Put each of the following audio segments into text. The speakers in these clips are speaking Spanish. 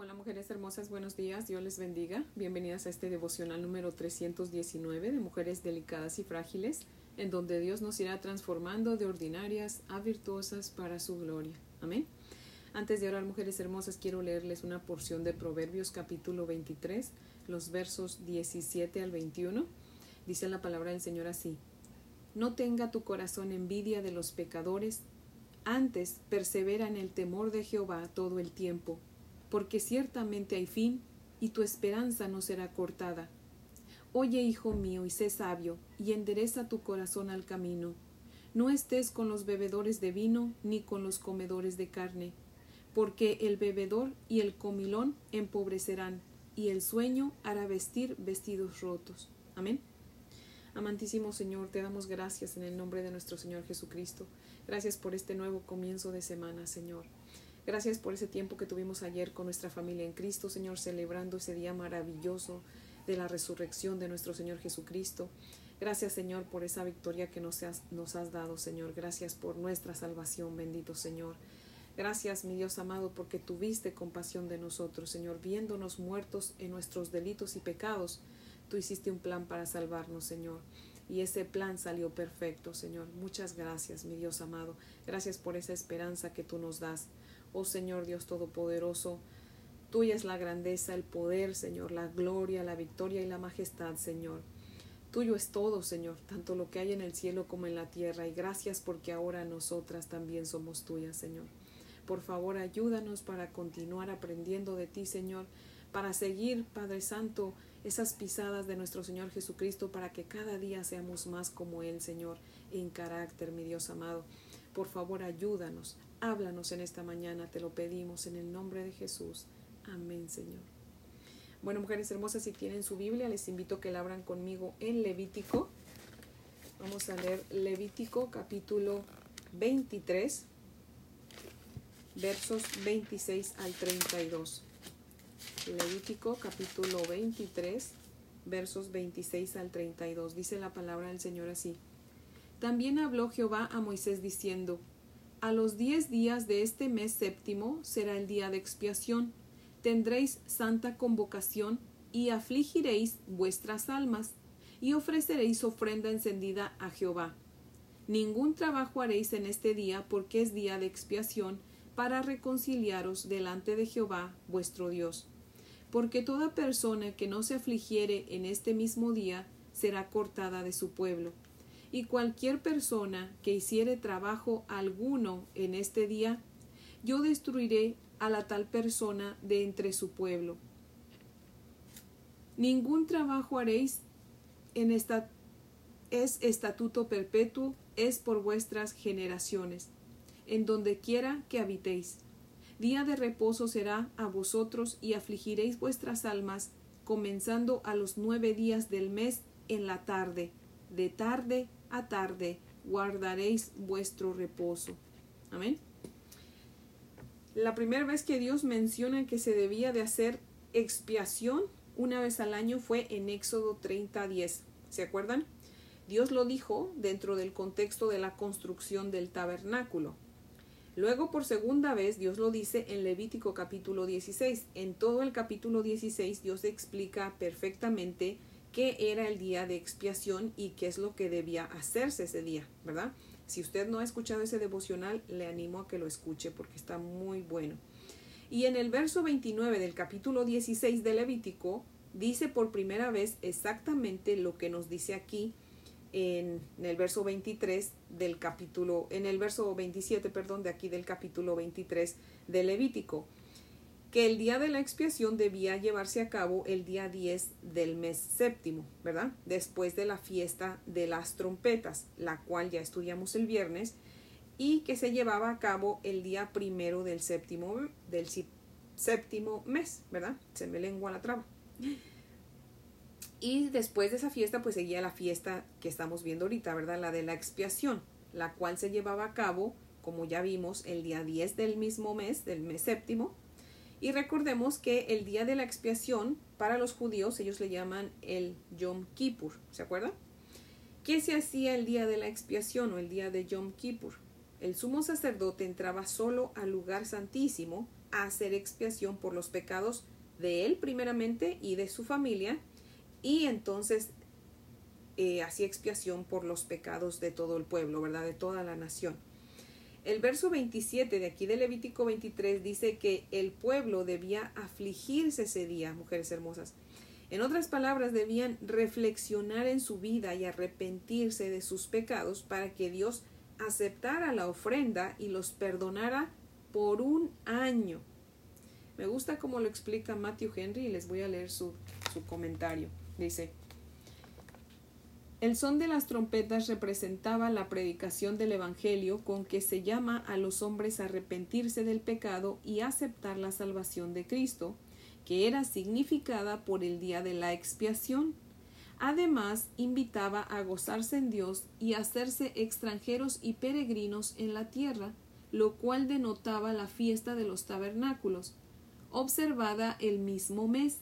Hola mujeres hermosas, buenos días, Dios les bendiga. Bienvenidas a este devocional número 319 de Mujeres Delicadas y Frágiles, en donde Dios nos irá transformando de ordinarias a virtuosas para su gloria. Amén. Antes de orar, mujeres hermosas, quiero leerles una porción de Proverbios capítulo 23, los versos 17 al 21. Dice la palabra del Señor así. No tenga tu corazón envidia de los pecadores, antes persevera en el temor de Jehová todo el tiempo porque ciertamente hay fin, y tu esperanza no será cortada. Oye, hijo mío, y sé sabio, y endereza tu corazón al camino. No estés con los bebedores de vino, ni con los comedores de carne, porque el bebedor y el comilón empobrecerán, y el sueño hará vestir vestidos rotos. Amén. Amantísimo Señor, te damos gracias en el nombre de nuestro Señor Jesucristo. Gracias por este nuevo comienzo de semana, Señor. Gracias por ese tiempo que tuvimos ayer con nuestra familia en Cristo, Señor, celebrando ese día maravilloso de la resurrección de nuestro Señor Jesucristo. Gracias, Señor, por esa victoria que nos has, nos has dado, Señor. Gracias por nuestra salvación, bendito Señor. Gracias, mi Dios amado, porque tuviste compasión de nosotros, Señor, viéndonos muertos en nuestros delitos y pecados. Tú hiciste un plan para salvarnos, Señor. Y ese plan salió perfecto, Señor. Muchas gracias, mi Dios amado. Gracias por esa esperanza que tú nos das. Oh Señor Dios Todopoderoso, tuya es la grandeza, el poder, Señor, la gloria, la victoria y la majestad, Señor. Tuyo es todo, Señor, tanto lo que hay en el cielo como en la tierra, y gracias porque ahora nosotras también somos tuyas, Señor. Por favor, ayúdanos para continuar aprendiendo de ti, Señor, para seguir, Padre Santo, esas pisadas de nuestro Señor Jesucristo, para que cada día seamos más como Él, Señor, en carácter, mi Dios amado. Por favor, ayúdanos, Háblanos en esta mañana, te lo pedimos en el nombre de Jesús. Amén, Señor. Bueno, mujeres hermosas, si tienen su Biblia, les invito a que la abran conmigo en Levítico. Vamos a leer Levítico capítulo 23, versos 26 al 32. Levítico capítulo 23, versos 26 al 32. Dice la palabra del Señor así. También habló Jehová a Moisés diciendo, a los diez días de este mes séptimo será el día de expiación. Tendréis santa convocación y afligiréis vuestras almas y ofreceréis ofrenda encendida a Jehová. Ningún trabajo haréis en este día porque es día de expiación para reconciliaros delante de Jehová vuestro Dios. Porque toda persona que no se afligiere en este mismo día será cortada de su pueblo y cualquier persona que hiciere trabajo alguno en este día, yo destruiré a la tal persona de entre su pueblo. Ningún trabajo haréis en esta es estatuto perpetuo, es por vuestras generaciones, en donde quiera que habitéis. Día de reposo será a vosotros y afligiréis vuestras almas, comenzando a los nueve días del mes en la tarde, de tarde a tarde guardaréis vuestro reposo. Amén. La primera vez que Dios menciona que se debía de hacer expiación una vez al año fue en Éxodo 30:10. ¿Se acuerdan? Dios lo dijo dentro del contexto de la construcción del tabernáculo. Luego, por segunda vez, Dios lo dice en Levítico capítulo 16. En todo el capítulo 16, Dios explica perfectamente qué era el día de expiación y qué es lo que debía hacerse ese día, ¿verdad? Si usted no ha escuchado ese devocional, le animo a que lo escuche porque está muy bueno. Y en el verso 29 del capítulo 16 de Levítico, dice por primera vez exactamente lo que nos dice aquí en, el verso 23 del capítulo, en el verso 27, perdón, de aquí del capítulo 23 de Levítico que el día de la expiación debía llevarse a cabo el día 10 del mes séptimo, ¿verdad? Después de la fiesta de las trompetas, la cual ya estudiamos el viernes, y que se llevaba a cabo el día primero del séptimo, del séptimo mes, ¿verdad? Se me lengua la traba. Y después de esa fiesta, pues seguía la fiesta que estamos viendo ahorita, ¿verdad? La de la expiación, la cual se llevaba a cabo, como ya vimos, el día 10 del mismo mes, del mes séptimo, y recordemos que el día de la expiación, para los judíos, ellos le llaman el Yom Kippur, ¿se acuerdan? ¿Qué se hacía el día de la expiación o el día de Yom Kippur? El sumo sacerdote entraba solo al lugar santísimo a hacer expiación por los pecados de él primeramente y de su familia y entonces eh, hacía expiación por los pecados de todo el pueblo, ¿verdad? De toda la nación. El verso 27 de aquí de Levítico 23 dice que el pueblo debía afligirse ese día, mujeres hermosas. En otras palabras, debían reflexionar en su vida y arrepentirse de sus pecados para que Dios aceptara la ofrenda y los perdonara por un año. Me gusta como lo explica Matthew Henry y les voy a leer su, su comentario. Dice, el son de las trompetas representaba la predicación del Evangelio con que se llama a los hombres a arrepentirse del pecado y aceptar la salvación de Cristo, que era significada por el día de la expiación. Además, invitaba a gozarse en Dios y hacerse extranjeros y peregrinos en la tierra, lo cual denotaba la fiesta de los tabernáculos, observada el mismo mes.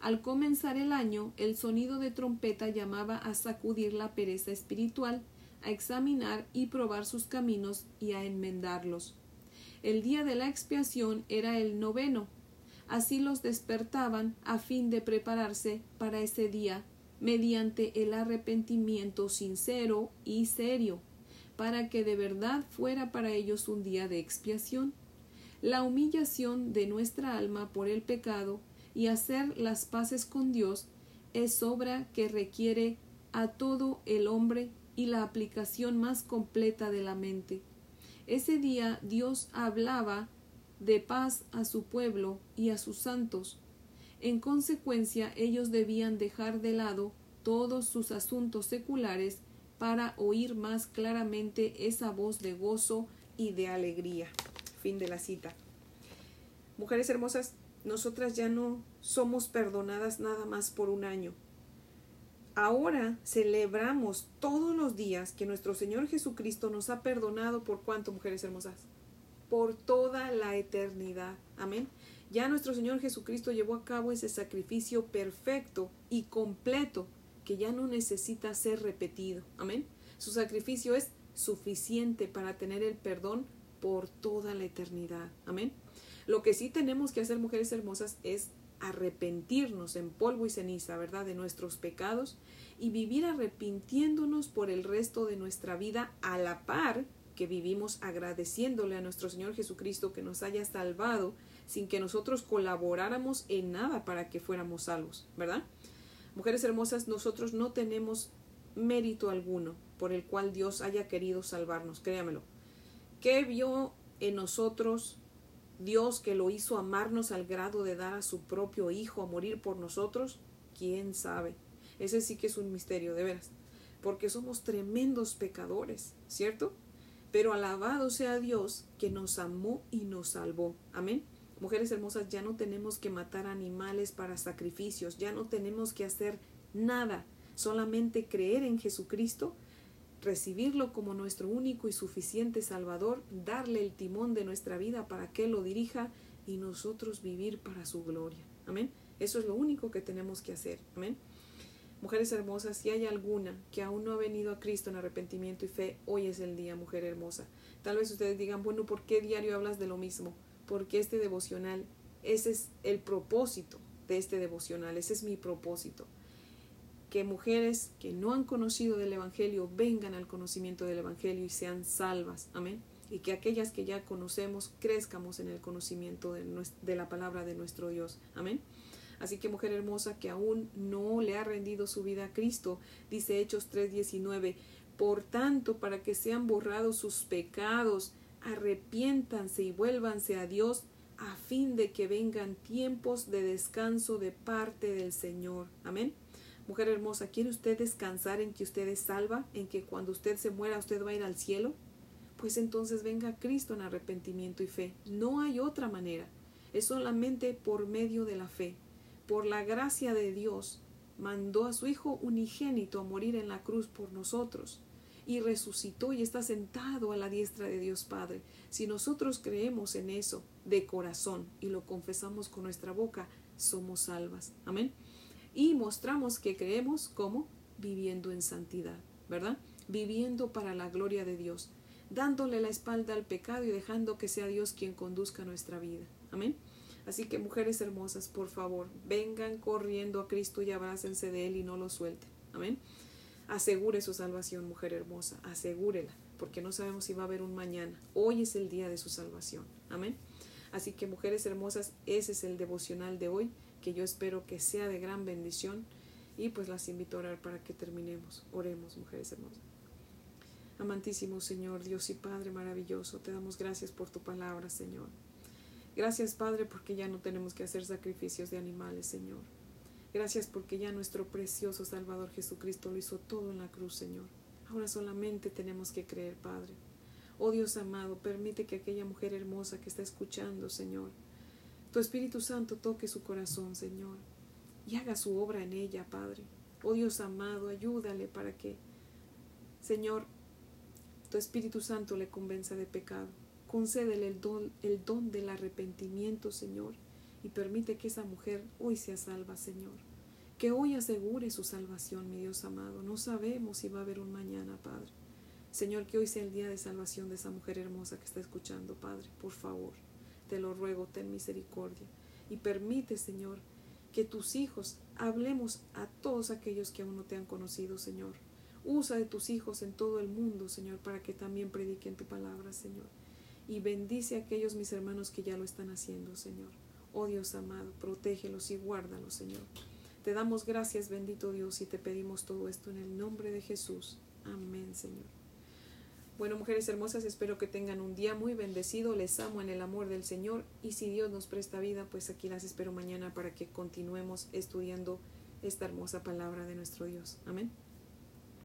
Al comenzar el año, el sonido de trompeta llamaba a sacudir la pereza espiritual, a examinar y probar sus caminos y a enmendarlos. El día de la expiación era el noveno, Así los despertaban a fin de prepararse para ese día mediante el arrepentimiento sincero y serio, para que de verdad fuera para ellos un día de expiación. La humillación de nuestra alma por el pecado y hacer las paces con Dios es obra que requiere a todo el hombre y la aplicación más completa de la mente. Ese día Dios hablaba de paz a su pueblo y a sus santos. En consecuencia, ellos debían dejar de lado todos sus asuntos seculares para oír más claramente esa voz de gozo y de alegría. Fin de la cita. Mujeres hermosas, nosotras ya no somos perdonadas nada más por un año. Ahora celebramos todos los días que nuestro Señor Jesucristo nos ha perdonado por cuánto, mujeres hermosas, por toda la eternidad. Amén. Ya nuestro Señor Jesucristo llevó a cabo ese sacrificio perfecto y completo que ya no necesita ser repetido. Amén. Su sacrificio es suficiente para tener el perdón por toda la eternidad. Amén. Lo que sí tenemos que hacer, mujeres hermosas, es arrepentirnos en polvo y ceniza, ¿verdad?, de nuestros pecados y vivir arrepintiéndonos por el resto de nuestra vida a la par que vivimos agradeciéndole a nuestro Señor Jesucristo que nos haya salvado sin que nosotros colaboráramos en nada para que fuéramos salvos, ¿verdad? Mujeres hermosas, nosotros no tenemos mérito alguno por el cual Dios haya querido salvarnos, créamelo. ¿Qué vio en nosotros Dios que lo hizo amarnos al grado de dar a su propio Hijo a morir por nosotros? ¿Quién sabe? Ese sí que es un misterio, de veras. Porque somos tremendos pecadores, ¿cierto? Pero alabado sea Dios que nos amó y nos salvó. Amén. Mujeres hermosas, ya no tenemos que matar animales para sacrificios, ya no tenemos que hacer nada, solamente creer en Jesucristo, recibirlo como nuestro único y suficiente Salvador, darle el timón de nuestra vida para que lo dirija y nosotros vivir para su gloria. Amén. Eso es lo único que tenemos que hacer. Amén. Mujeres hermosas, si hay alguna que aún no ha venido a Cristo en arrepentimiento y fe, hoy es el día, mujer hermosa. Tal vez ustedes digan, bueno, ¿por qué diario hablas de lo mismo? Porque este devocional, ese es el propósito de este devocional, ese es mi propósito. Que mujeres que no han conocido del Evangelio vengan al conocimiento del Evangelio y sean salvas. Amén. Y que aquellas que ya conocemos crezcamos en el conocimiento de, de la palabra de nuestro Dios. Amén. Así que mujer hermosa que aún no le ha rendido su vida a Cristo, dice Hechos 3:19, por tanto, para que sean borrados sus pecados, arrepiéntanse y vuélvanse a Dios a fin de que vengan tiempos de descanso de parte del Señor. Amén. Mujer hermosa, ¿quiere usted descansar en que usted es salva, en que cuando usted se muera usted va a ir al cielo? Pues entonces venga Cristo en arrepentimiento y fe. No hay otra manera. Es solamente por medio de la fe por la gracia de Dios, mandó a su Hijo unigénito a morir en la cruz por nosotros y resucitó y está sentado a la diestra de Dios Padre. Si nosotros creemos en eso de corazón y lo confesamos con nuestra boca, somos salvas. Amén. Y mostramos que creemos como viviendo en santidad, ¿verdad? Viviendo para la gloria de Dios, dándole la espalda al pecado y dejando que sea Dios quien conduzca nuestra vida. Amén. Así que mujeres hermosas, por favor, vengan corriendo a Cristo y abrácense de Él y no lo suelten. Amén. Asegure su salvación, mujer hermosa, asegúrela, porque no sabemos si va a haber un mañana. Hoy es el día de su salvación. Amén. Así que mujeres hermosas, ese es el devocional de hoy, que yo espero que sea de gran bendición. Y pues las invito a orar para que terminemos. Oremos, mujeres hermosas. Amantísimo Señor, Dios y Padre maravilloso, te damos gracias por tu palabra, Señor. Gracias, Padre, porque ya no tenemos que hacer sacrificios de animales, Señor. Gracias porque ya nuestro precioso Salvador Jesucristo lo hizo todo en la cruz, Señor. Ahora solamente tenemos que creer, Padre. Oh Dios amado, permite que aquella mujer hermosa que está escuchando, Señor, tu Espíritu Santo toque su corazón, Señor, y haga su obra en ella, Padre. Oh Dios amado, ayúdale para que, Señor, tu Espíritu Santo le convenza de pecado Concédele el don, el don del arrepentimiento, Señor, y permite que esa mujer hoy sea salva, Señor. Que hoy asegure su salvación, mi Dios amado. No sabemos si va a haber un mañana, Padre. Señor, que hoy sea el día de salvación de esa mujer hermosa que está escuchando, Padre. Por favor, te lo ruego, ten misericordia. Y permite, Señor, que tus hijos hablemos a todos aquellos que aún no te han conocido, Señor. Usa de tus hijos en todo el mundo, Señor, para que también prediquen tu palabra, Señor y bendice a aquellos mis hermanos que ya lo están haciendo, Señor. Oh Dios amado, protégelos y guárdalos, Señor. Te damos gracias, bendito Dios, y te pedimos todo esto en el nombre de Jesús. Amén, Señor. Bueno, mujeres hermosas, espero que tengan un día muy bendecido. Les amo en el amor del Señor y si Dios nos presta vida, pues aquí las espero mañana para que continuemos estudiando esta hermosa palabra de nuestro Dios. Amén.